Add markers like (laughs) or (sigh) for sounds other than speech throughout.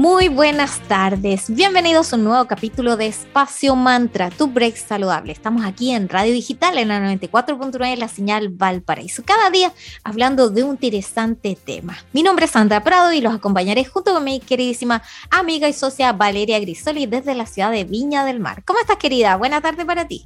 Muy buenas tardes, bienvenidos a un nuevo capítulo de Espacio Mantra, tu break saludable. Estamos aquí en Radio Digital en la 94.9, la señal Valparaíso, cada día hablando de un interesante tema. Mi nombre es Sandra Prado y los acompañaré junto con mi queridísima amiga y socia Valeria Grisoli desde la ciudad de Viña del Mar. ¿Cómo estás querida? Buena tarde para ti.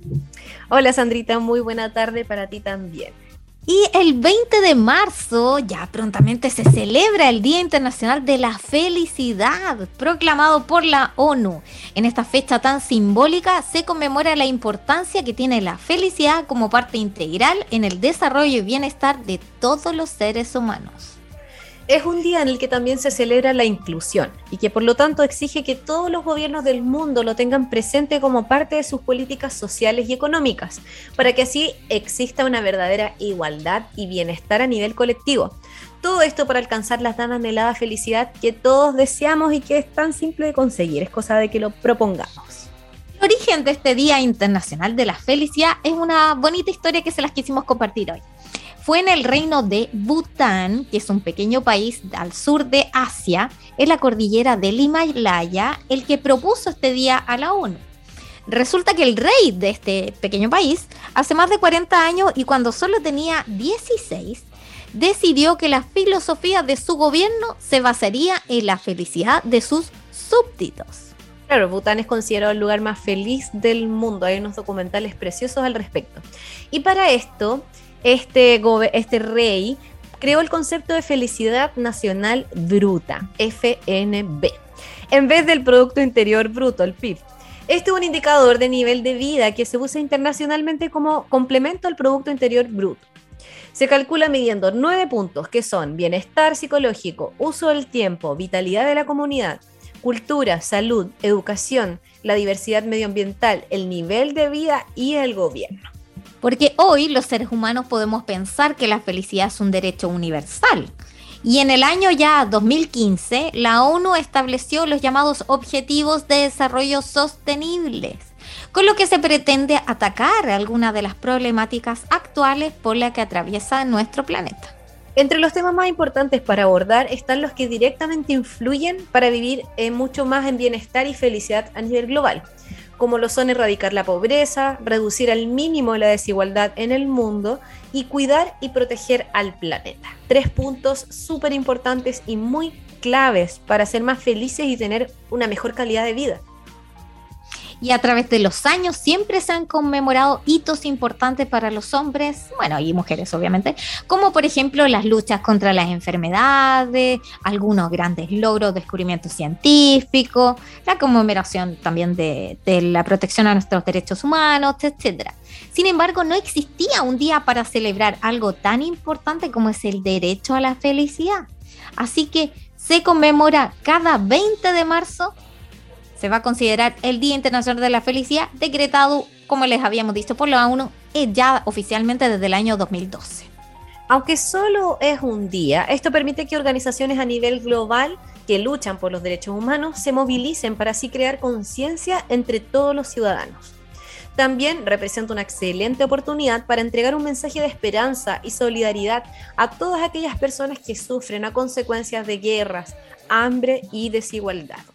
Hola Sandrita, muy buena tarde para ti también. Y el 20 de marzo, ya prontamente, se celebra el Día Internacional de la Felicidad, proclamado por la ONU. En esta fecha tan simbólica se conmemora la importancia que tiene la felicidad como parte integral en el desarrollo y bienestar de todos los seres humanos es un día en el que también se celebra la inclusión y que por lo tanto exige que todos los gobiernos del mundo lo tengan presente como parte de sus políticas sociales y económicas, para que así exista una verdadera igualdad y bienestar a nivel colectivo. Todo esto para alcanzar la tan anhelada felicidad que todos deseamos y que es tan simple de conseguir, es cosa de que lo propongamos. El origen de este Día Internacional de la Felicidad es una bonita historia que se las quisimos compartir hoy. Fue en el reino de Bután, que es un pequeño país al sur de Asia, en la cordillera del Himalaya, el que propuso este día a la ONU. Resulta que el rey de este pequeño país, hace más de 40 años y cuando solo tenía 16, decidió que la filosofía de su gobierno se basaría en la felicidad de sus súbditos. Claro, Bután es considerado el lugar más feliz del mundo. Hay unos documentales preciosos al respecto. Y para esto, este, este rey creó el concepto de felicidad nacional bruta, FNB, en vez del Producto Interior Bruto, el PIB. Este es un indicador de nivel de vida que se usa internacionalmente como complemento al Producto Interior Bruto. Se calcula midiendo nueve puntos que son bienestar psicológico, uso del tiempo, vitalidad de la comunidad, cultura, salud, educación, la diversidad medioambiental, el nivel de vida y el gobierno. Porque hoy los seres humanos podemos pensar que la felicidad es un derecho universal. Y en el año ya 2015, la ONU estableció los llamados Objetivos de Desarrollo Sostenibles, con lo que se pretende atacar algunas de las problemáticas actuales por las que atraviesa nuestro planeta. Entre los temas más importantes para abordar están los que directamente influyen para vivir mucho más en bienestar y felicidad a nivel global como lo son erradicar la pobreza, reducir al mínimo la desigualdad en el mundo y cuidar y proteger al planeta. Tres puntos súper importantes y muy claves para ser más felices y tener una mejor calidad de vida y a través de los años siempre se han conmemorado hitos importantes para los hombres, bueno, y mujeres obviamente, como por ejemplo las luchas contra las enfermedades, algunos grandes logros, descubrimientos científicos, la conmemoración también de, de la protección a nuestros derechos humanos, etc. Sin embargo, no existía un día para celebrar algo tan importante como es el derecho a la felicidad. Así que se conmemora cada 20 de marzo se va a considerar el Día Internacional de la Felicidad, decretado, como les habíamos dicho, por la ONU eh, ya oficialmente desde el año 2012. Aunque solo es un día, esto permite que organizaciones a nivel global que luchan por los derechos humanos se movilicen para así crear conciencia entre todos los ciudadanos. También representa una excelente oportunidad para entregar un mensaje de esperanza y solidaridad a todas aquellas personas que sufren a consecuencias de guerras, hambre y desigualdad.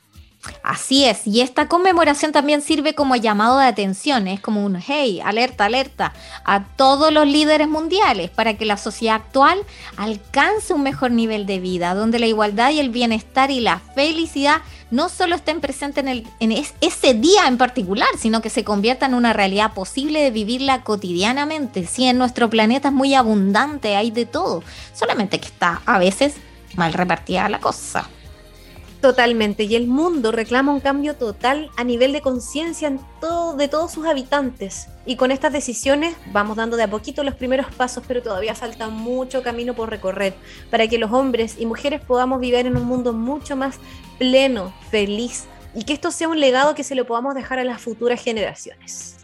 Así es, y esta conmemoración también sirve como llamado de atención, es como un hey, alerta, alerta a todos los líderes mundiales para que la sociedad actual alcance un mejor nivel de vida, donde la igualdad y el bienestar y la felicidad no solo estén presentes en, ese día en particular, sino que se convierta en una realidad posible de vivirla cotidianamente. Si en nuestro planeta es muy abundante, hay de todo, solamente que está a veces mal repartida la cosa. Totalmente, y el mundo reclama un cambio total a nivel de conciencia todo, de todos sus habitantes. Y con estas decisiones vamos dando de a poquito los primeros pasos, pero todavía falta mucho camino por recorrer para que los hombres y mujeres podamos vivir en un mundo mucho más pleno, feliz, y que esto sea un legado que se lo podamos dejar a las futuras generaciones.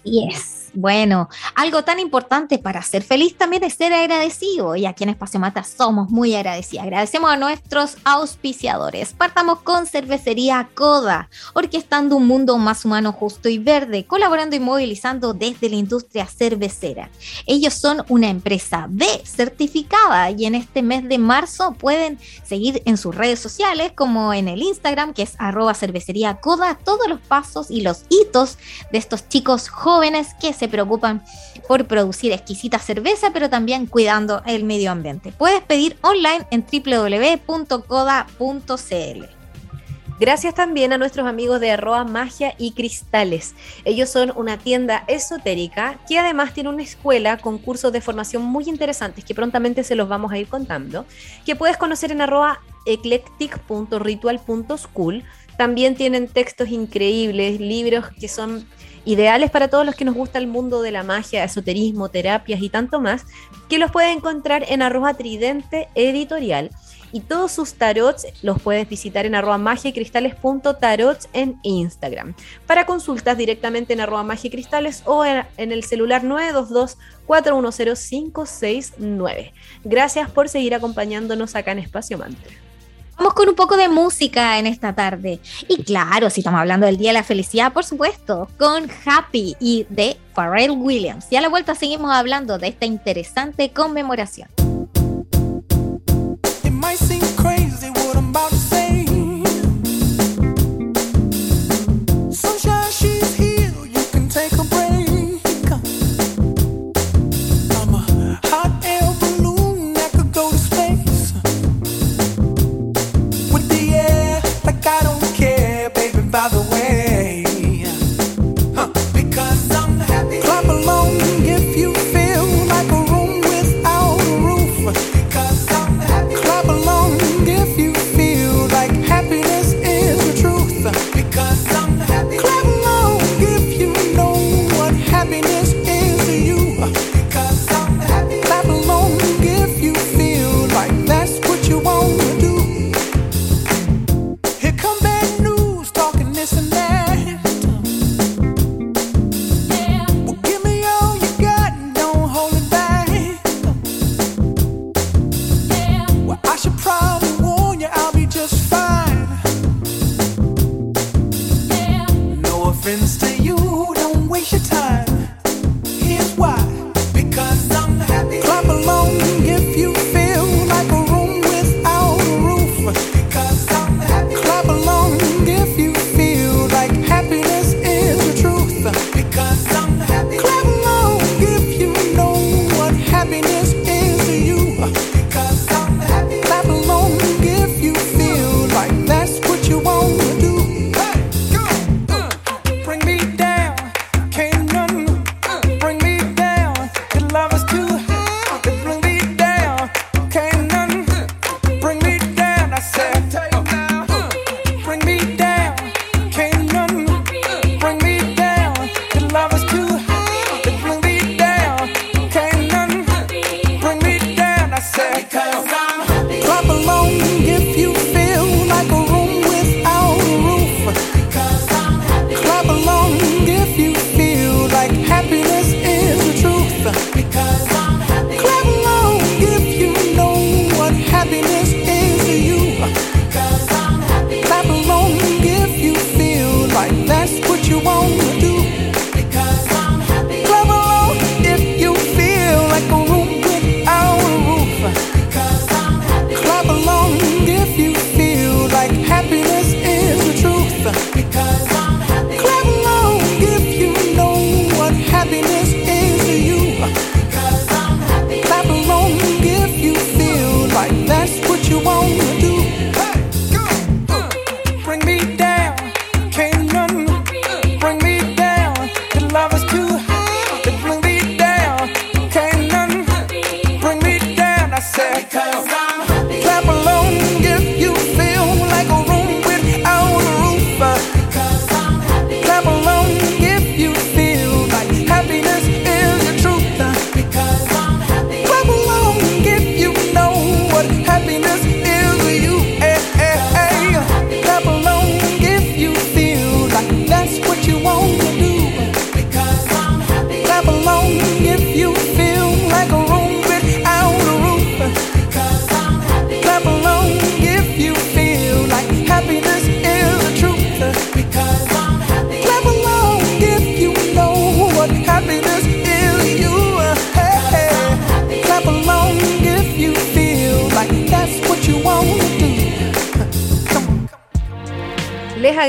Así es. Bueno, algo tan importante para ser feliz también es ser agradecido y aquí en Espacio Mata somos muy agradecidos. Agradecemos a nuestros auspiciadores. Partamos con Cervecería Coda, orquestando un mundo más humano, justo y verde, colaborando y movilizando desde la industria cervecera. Ellos son una empresa B certificada y en este mes de marzo pueden seguir en sus redes sociales como en el Instagram que es arroba cervecería Coda todos los pasos y los hitos de estos chicos jóvenes que se preocupan por producir exquisita cerveza, pero también cuidando el medio ambiente. Puedes pedir online en www.coda.cl. Gracias también a nuestros amigos de Arroa Magia y Cristales. Ellos son una tienda esotérica que además tiene una escuela con cursos de formación muy interesantes que prontamente se los vamos a ir contando, que puedes conocer en arroba eclectic.ritual.school. También tienen textos increíbles, libros que son ideales para todos los que nos gusta el mundo de la magia, esoterismo, terapias y tanto más, que los puedes encontrar en arroba tridente editorial. Y todos sus tarots los puedes visitar en arroba magiacristales.tarots en Instagram. Para consultas directamente en arroba magiacristales o en, el celular 922 410 569. Gracias por seguir acompañándonos acá en Espacio Mantra. Con un poco de música en esta tarde. Y claro, si estamos hablando del Día de la Felicidad, por supuesto, con Happy y de Pharrell Williams. Y a la vuelta seguimos hablando de esta interesante conmemoración.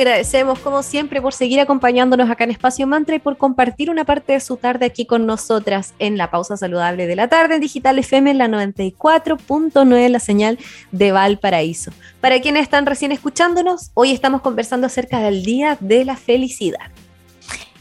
Agradecemos, como siempre, por seguir acompañándonos acá en Espacio Mantra y por compartir una parte de su tarde aquí con nosotras en la pausa saludable de la tarde en Digital FM en la 94.9, la señal de Valparaíso. Para quienes están recién escuchándonos, hoy estamos conversando acerca del Día de la Felicidad.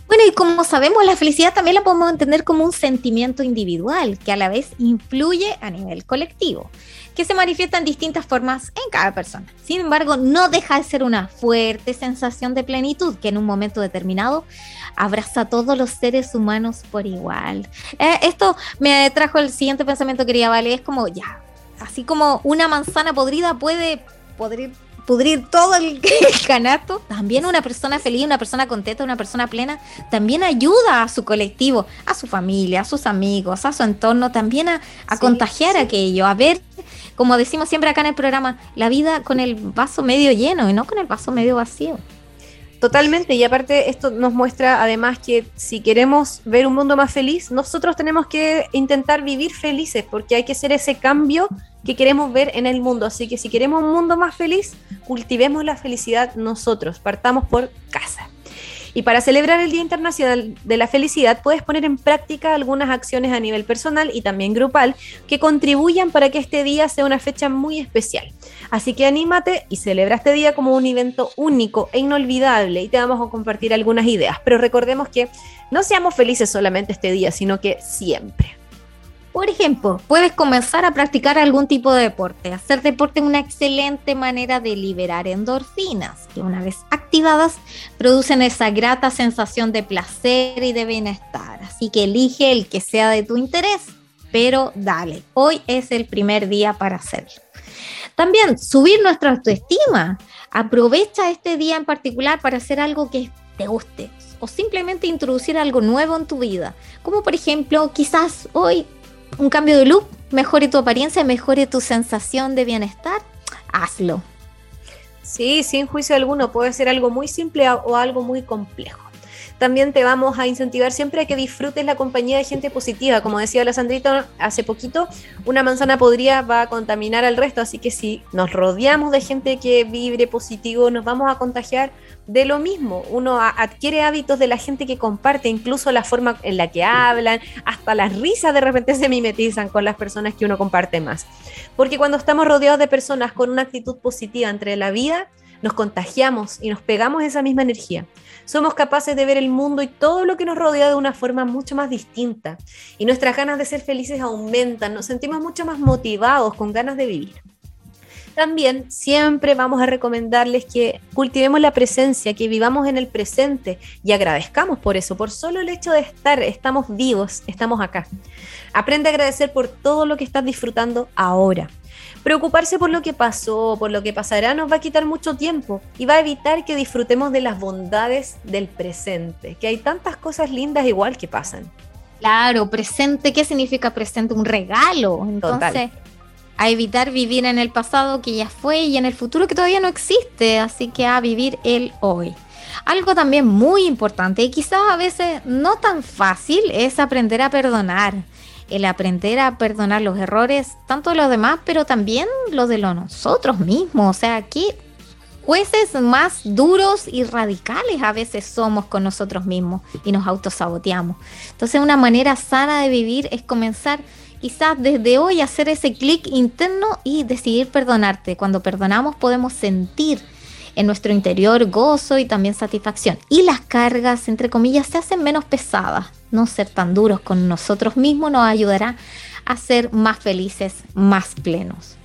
Bueno, y como sabemos, la felicidad también la podemos entender como un sentimiento individual que a la vez influye a nivel colectivo que se manifiesta en distintas formas en cada persona. Sin embargo, no deja de ser una fuerte sensación de plenitud que en un momento determinado abraza a todos los seres humanos por igual. Eh, esto me trajo el siguiente pensamiento, quería Vale, es como ya, así como una manzana podrida puede podrir pudrir todo (laughs) el, canasto, también una persona feliz, una persona contenta, una persona plena, también ayuda a su colectivo, a su familia, a sus amigos, a su entorno, también a, contagiar aquello, a ver, como decimos siempre acá en el programa, la vida con el vaso medio lleno y no con el vaso medio vacío. Totalmente, y aparte esto nos muestra además que si queremos ver un mundo más feliz, nosotros tenemos que intentar vivir felices, porque hay que hacer ese cambio que queremos ver en el mundo. Así que si queremos un mundo más feliz, cultivemos la felicidad nosotros, partamos por casa. Y para celebrar el Día Internacional de la Felicidad, puedes poner en práctica algunas acciones a nivel personal y también grupal que contribuyan para que este día sea una fecha muy especial. Así que anímate y celebra este día como un evento único e inolvidable y te vamos a compartir algunas ideas. Pero recordemos que no seamos felices solamente este día, sino que siempre. Por ejemplo, puedes comenzar a practicar algún tipo de deporte. Hacer deporte es una excelente manera de liberar endorfinas, que una vez activadas producen esa grata sensación de placer y de bienestar. Así que elige el que sea de tu interés, pero dale, hoy es el primer día para hacerlo. También subir nuestra autoestima. Aprovecha este día en particular para hacer algo que te guste o simplemente introducir algo nuevo en tu vida. Como por ejemplo, quizás hoy un cambio de look mejore tu apariencia, mejore tu sensación de bienestar, hazlo. Sí, sin juicio alguno, puede ser algo muy simple o algo muy complejo. También te vamos a incentivar siempre a que disfrutes la compañía de gente positiva. Como decía la Sandrita hace poquito, una manzana podría va a contaminar al resto, así que si nos rodeamos de gente que vibre positivo, nos vamos a contagiar de lo mismo. Uno adquiere hábitos de la gente que comparte, incluso la forma en la que hablan, hasta las risas de repente se mimetizan con las personas que uno comparte más. Porque cuando estamos rodeados de personas con una actitud positiva entre la vida, nos contagiamos y nos pegamos esa misma energía. Somos capaces de ver el mundo y todo lo que nos rodea de una forma mucho más distinta. Y nuestras ganas de ser felices aumentan, nos sentimos mucho más motivados, con ganas de vivir. También siempre vamos a recomendarles que cultivemos la presencia, que vivamos en el presente y agradezcamos por eso, por solo el hecho de estar, estamos vivos, estamos acá. Aprende a agradecer por todo lo que estás disfrutando ahora. Preocuparse por lo que pasó, por lo que pasará, nos va a quitar mucho tiempo y va a evitar que disfrutemos de las bondades del presente, que hay tantas cosas lindas igual que pasan. Claro, presente, ¿qué significa presente? Un regalo. Entonces, a evitar vivir en el pasado que ya fue y en el futuro que todavía no existe, así que a vivir el hoy. Algo también muy importante y quizás a veces no tan fácil es aprender a perdonar el aprender a perdonar los errores, tanto de los demás, pero también los de los nosotros mismos. O sea, aquí jueces más duros y radicales a veces somos con nosotros mismos y nos autosaboteamos. Entonces una manera sana de vivir es comenzar quizás desde hoy a hacer ese clic interno y decidir perdonarte. Cuando perdonamos podemos sentir en nuestro interior gozo y también satisfacción. Y las cargas, entre comillas, se hacen menos pesadas. No ser tan duros con nosotros mismos nos ayudará a ser más felices, más plenos.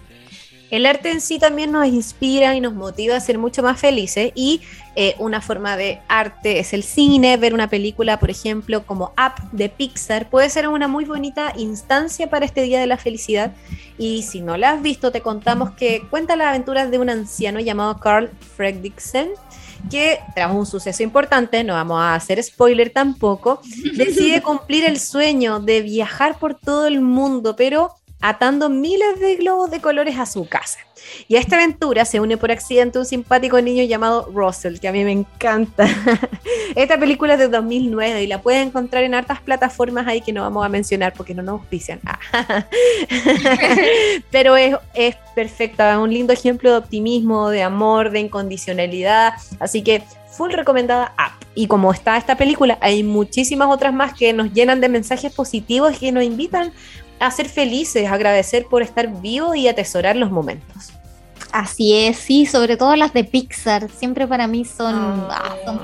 El arte en sí también nos inspira y nos motiva a ser mucho más felices y eh, una forma de arte es el cine, ver una película, por ejemplo, como Up de Pixar, puede ser una muy bonita instancia para este Día de la Felicidad y si no la has visto te contamos que cuenta las aventuras de un anciano llamado Carl Fredricksen que tras un suceso importante, no vamos a hacer spoiler tampoco, decide (laughs) cumplir el sueño de viajar por todo el mundo, pero atando miles de globos de colores a su casa. Y a esta aventura se une por accidente un simpático niño llamado Russell, que a mí me encanta. (laughs) esta película es de 2009 y la puedes encontrar en hartas plataformas ahí que no vamos a mencionar porque no nos auspician. (laughs) Pero es, es perfecta, es un lindo ejemplo de optimismo, de amor, de incondicionalidad. Así que full recomendada app. Y como está esta película, hay muchísimas otras más que nos llenan de mensajes positivos y que nos invitan a ser felices, agradecer por estar vivos y atesorar los momentos. Así es, sí, sobre todo las de Pixar, siempre para mí son, ah, son.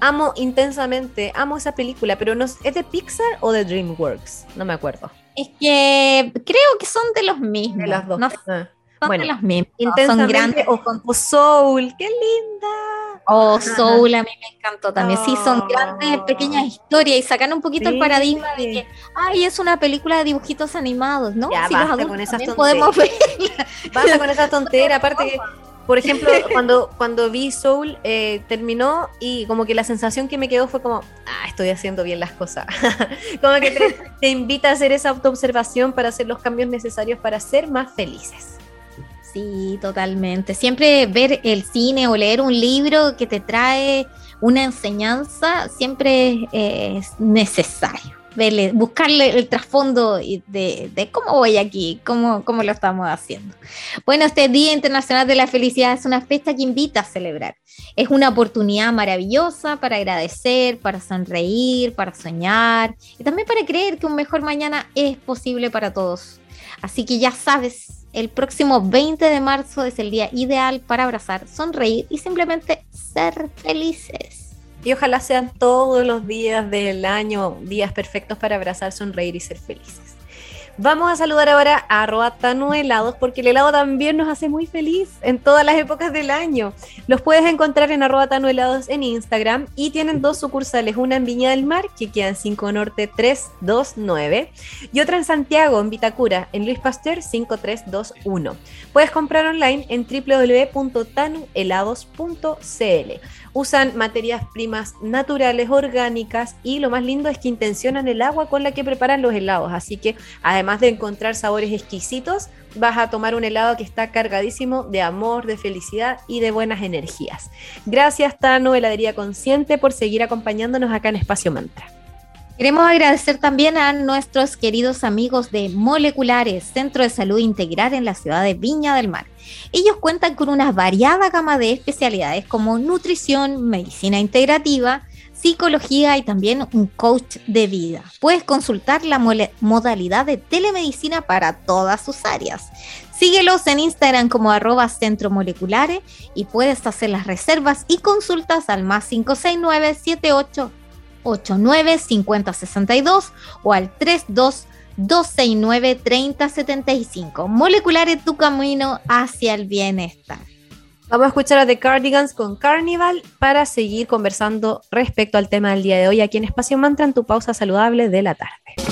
Amo, intensamente, amo esa película, pero no, ¿es de Pixar o de DreamWorks? No me acuerdo. Es que creo que son de los mismos. De las dos. No, ah. Son bueno, de los mismos. Son grandes. O, Soul, qué linda. O Soul, a mí me encantó también. Sí, son grandes, pequeñas historias y sacan un poquito el paradigma de que, ay, es una película de dibujitos animados, ¿no? Ya, (laughs) basta con esas podemos ver. Basta con esa tontera. (laughs) Aparte que, por ejemplo, cuando, cuando vi Soul, eh, terminó y como que la sensación que me quedó fue como, ah, estoy haciendo bien las cosas. (laughs) como que te, te invita a hacer esa autoobservación para hacer los cambios necesarios para ser más felices. Sí, totalmente. Siempre ver el cine o leer un libro que te trae una enseñanza siempre es necesario. Verle, buscarle el trasfondo de, cómo voy aquí, cómo, cómo lo estamos haciendo. Bueno, este Día Internacional de la Felicidad es una fiesta que invita a celebrar. Es una oportunidad maravillosa para agradecer, para sonreír, para soñar y también para creer que un mejor mañana es posible para todos. Así que ya sabes, el próximo 20 de marzo es el día ideal para abrazar, sonreír y simplemente ser felices. Y ojalá sean todos los días del año días perfectos para abrazar, sonreír y ser felices. Vamos a saludar ahora a arroba Helados porque el helado también nos hace muy feliz en todas las épocas del año. Los puedes encontrar en arroba Helados en Instagram y tienen dos sucursales, una en Viña del Mar que queda en 5 Norte 329 y otra en Santiago, en Vitacura, en Luis Pasteur 5321. Puedes comprar online en www.tanuhelados.cl. Usan materias primas naturales, orgánicas y lo más lindo es que intencionan el agua con la que preparan los helados. Así que además de encontrar sabores exquisitos, vas a tomar un helado que está cargadísimo de amor, de felicidad y de buenas energías. Gracias Tano, Heladería Consciente, por seguir acompañándonos acá en Espacio Mantra. Queremos agradecer también a nuestros queridos amigos de Moleculares, Centro de Salud Integral en la ciudad de Viña del Mar. Ellos cuentan con una variada gama de especialidades como nutrición, medicina integrativa, psicología y también un coach de vida. Puedes consultar la modalidad de telemedicina para todas sus áreas. Síguelos en Instagram como arroba centro moleculares y puedes hacer las reservas y consultas al más 569 78 89 50 62 o al 32 269 30 75. Molecular en tu camino hacia el bienestar. Vamos a escuchar a The Cardigans con Carnival para seguir conversando respecto al tema del día de hoy aquí en Espacio Mantra en tu pausa saludable de la tarde.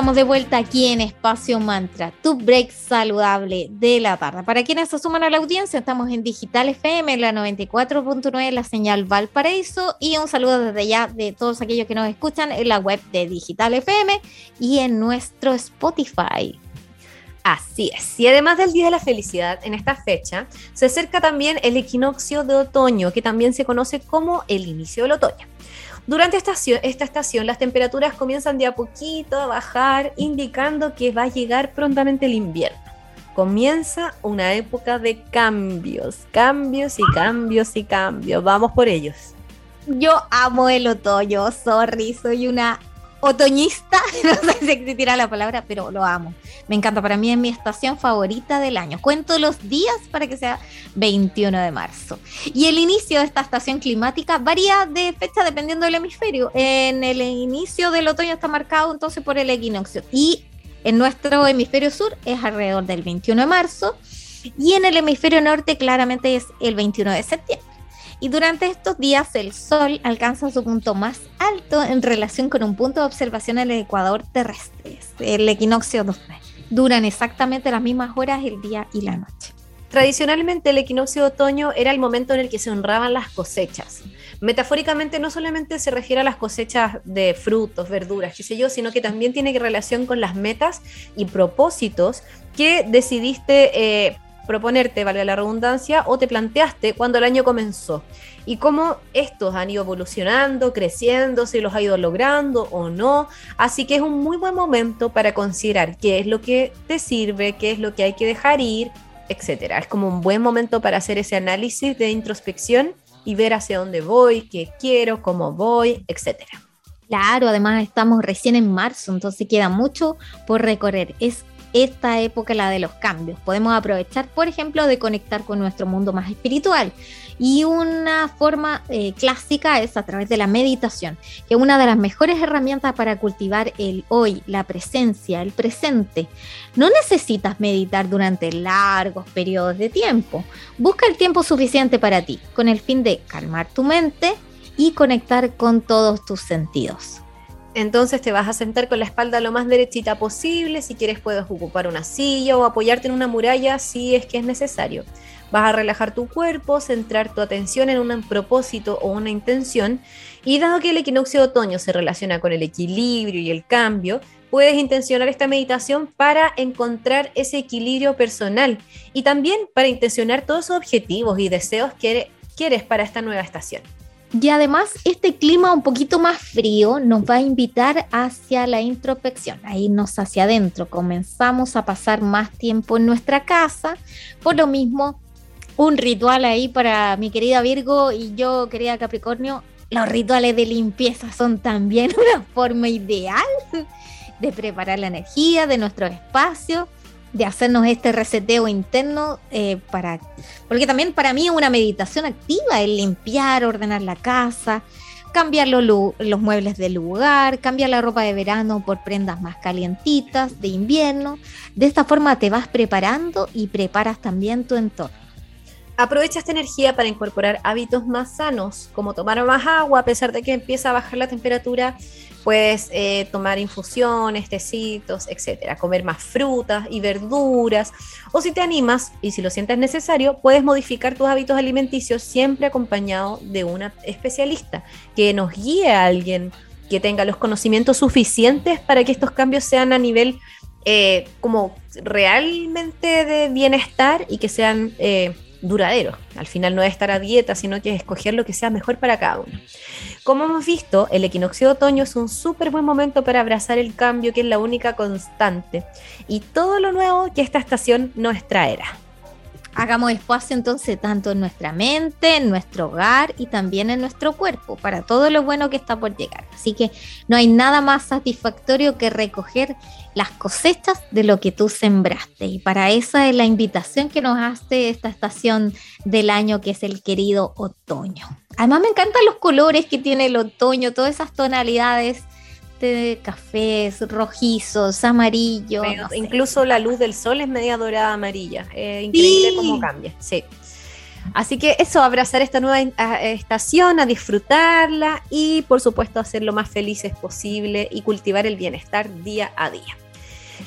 Estamos de vuelta aquí en Espacio Mantra, tu break saludable de la tarde. Para quienes se suman a la audiencia, estamos en Digital FM, la 94.9, la señal Valparaíso, y un saludo desde ya de todos aquellos que nos escuchan en la web de Digital FM y en nuestro Spotify. Así es. Y además del Día de la Felicidad, en esta fecha se acerca también el equinoccio de otoño, que también se conoce como el inicio del otoño. Durante esta estación, las temperaturas comienzan de a poquito a bajar, indicando que va a llegar prontamente el invierno. Comienza una época de cambios, cambios y cambios y cambios. Vamos por ellos. Yo amo el otoño, sorry, soy una otoñista, (laughs) no sé (laughs) si existirá la palabra, pero lo amo. Me encanta, para mí es mi estación favorita del año. Cuento los días para que sea 21 de marzo. Y el inicio de esta estación climática varía de fecha dependiendo del hemisferio. En el inicio del otoño está marcado entonces por el equinoccio y en nuestro hemisferio sur es alrededor del 21 de marzo y en el hemisferio norte claramente es el 21 de septiembre y durante estos días el Sol alcanza su punto más alto en relación con un punto de observación en el ecuador terrestre, el equinoccio 2 Duran exactamente las mismas horas el día y la noche. Tradicionalmente el equinoccio de otoño era el momento en el que se honraban las cosechas. Metafóricamente no solamente se refiere a las cosechas de frutos, verduras, qué sino que también tiene relación con las metas y propósitos que decidiste eh, proponerte, valga la redundancia, o te planteaste cuando el año comenzó. Y cómo estos han ido evolucionando, creciendo, si los ha ido logrando o no. Así que es un muy buen momento para considerar qué es lo que te sirve, qué es lo que hay que dejar ir, etcétera. Es como un buen momento para hacer ese análisis de introspección y ver hacia dónde voy, qué quiero, cómo voy, etcétera. Claro, además estamos recién en marzo, entonces queda mucho por recorrer. Es esta época, la de los cambios. Podemos aprovechar, por ejemplo, de conectar con nuestro mundo más espiritual. Y una forma eh, clásica es a través de la meditación, que es una de las mejores herramientas para cultivar el hoy, la presencia, el presente. No necesitas meditar durante largos periodos de tiempo. Busca el tiempo suficiente para ti, con el fin de calmar tu mente y conectar con todos tus sentidos. Entonces te vas a sentar con la espalda lo más derechita posible, si quieres puedes ocupar una silla o apoyarte en una muralla si es que es necesario. Vas a relajar tu cuerpo, centrar tu atención en un propósito o una intención y dado que el equinoccio de otoño se relaciona con el equilibrio y el cambio, puedes intencionar esta meditación para encontrar ese equilibrio personal y también para intencionar todos esos objetivos y deseos que quieres para esta nueva estación. Y además este clima un poquito más frío nos va a invitar hacia la introspección, a irnos hacia adentro. Comenzamos a pasar más tiempo en nuestra casa. Por lo mismo, un ritual ahí para mi querida Virgo y yo, querida Capricornio. Los rituales de limpieza son también (laughs) una forma ideal de preparar la energía de nuestro espacio de hacernos este reseteo interno eh, para porque también para mí es una meditación activa el limpiar, ordenar la casa, cambiar los muebles del lugar, cambiar la ropa de verano por prendas más calientitas de invierno. De esta forma te vas preparando y preparas también tu entorno. Aprovecha esta energía para incorporar hábitos más sanos, como tomar más agua a pesar de que empieza a bajar la temperatura Puedes eh, tomar infusiones, tecitos, etcétera, comer más frutas y verduras. O si te animas y si lo sientes necesario, puedes modificar tus hábitos alimenticios siempre acompañado de una especialista que nos guíe a alguien que tenga los conocimientos suficientes para que estos cambios sean a nivel eh, como realmente de bienestar y que sean eh, duraderos. Al final no es estar a dieta, sino que es escoger lo que sea mejor para cada uno. Como hemos visto, el equinoccio de otoño es un súper buen momento para abrazar el cambio, que es la única constante, y todo lo nuevo que esta estación nos traerá. Hagamos espacio entonces tanto en nuestra mente, en nuestro hogar y también en nuestro cuerpo para todo lo bueno que está por llegar. Así que no hay nada más satisfactorio que recoger las cosechas de lo que tú sembraste. Y para esa es la invitación que nos hace esta estación del año que es el querido otoño. Además me encantan los colores que tiene el otoño, todas esas tonalidades de cafés, rojizos, amarillos. Incluso la luz del sol es media dorada amarilla. increíble cómo cambia. Sí. Así que eso, abrazar esta nueva estación, a disfrutarla y por supuesto hacer lo más felices posible y cultivar el bienestar día a día.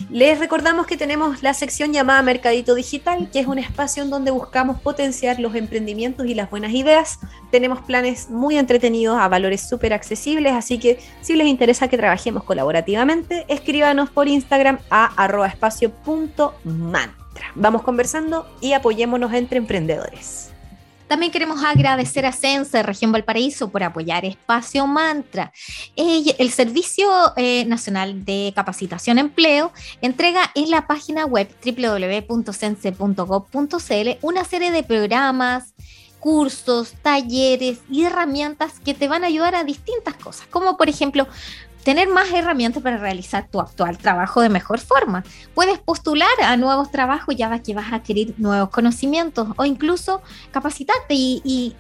Les recordamos que tenemos la sección llamada Mercadito Digital, que es un espacio en donde buscamos potenciar los emprendimientos y las buenas ideas. Tenemos planes muy entretenidos a valores súper accesibles, así que si les interesa que trabajemos colaborativamente, escríbanos por Instagram a arrobaespacio.mantra. Vamos conversando y apoyémonos entre emprendedores. También queremos agradecer a Sense Región Valparaíso por apoyar Espacio Mantra. El Servicio eh, Nacional de Capacitación Empleo entrega en la página web www.sense.gov.cl una serie de programas, cursos, talleres y herramientas que te van a ayudar a distintas cosas, como por ejemplo tener más herramientas para realizar tu actual trabajo de mejor forma. Puedes postular a nuevos trabajos ya que vas a adquirir nuevos conocimientos o incluso capacitarte y,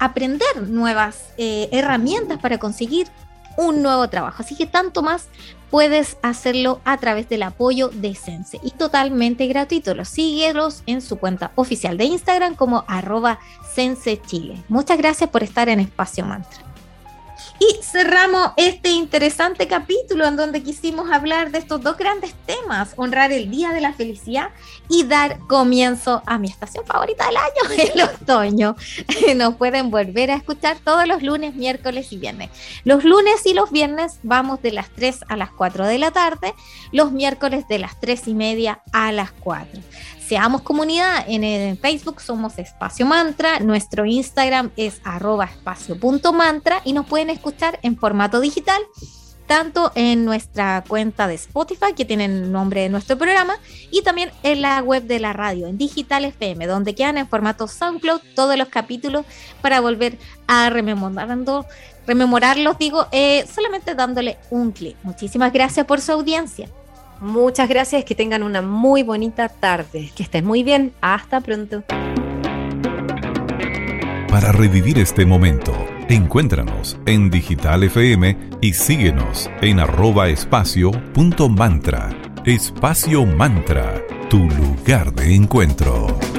aprender nuevas eh, herramientas para conseguir un nuevo trabajo. Así que tanto más puedes hacerlo a través del apoyo de Sense y totalmente gratuito. Los síguelos en su cuenta oficial de Instagram como arroba Sense Chile. Muchas gracias por estar en Espacio Mantra. Y cerramos este interesante capítulo en donde quisimos hablar de estos dos grandes temas, honrar el Día de la Felicidad y dar comienzo a mi estación favorita del año, (laughs) el otoño. (laughs) Nos pueden volver a escuchar todos los lunes, miércoles y viernes. Los lunes y los viernes vamos de las 3 a las 4 de la tarde, los miércoles de las 3 y media a las 4. Seamos comunidad. En, Facebook somos Espacio Mantra. Nuestro Instagram es arroba espacio.mantra y nos pueden escuchar en formato digital tanto en nuestra cuenta de Spotify, que tiene el nombre de nuestro programa, y también en la web de la radio, en Digital FM, donde quedan en formato SoundCloud todos los capítulos para volver a rememorando, rememorarlos, digo, eh, solamente dándole un clic. Muchísimas gracias por su audiencia. Muchas gracias, que tengan una muy bonita tarde, que estén muy bien, hasta pronto. Para revivir este momento, encuéntranos en Digital FM y síguenos en arroba espacio Espacio Mantra, tu lugar de encuentro.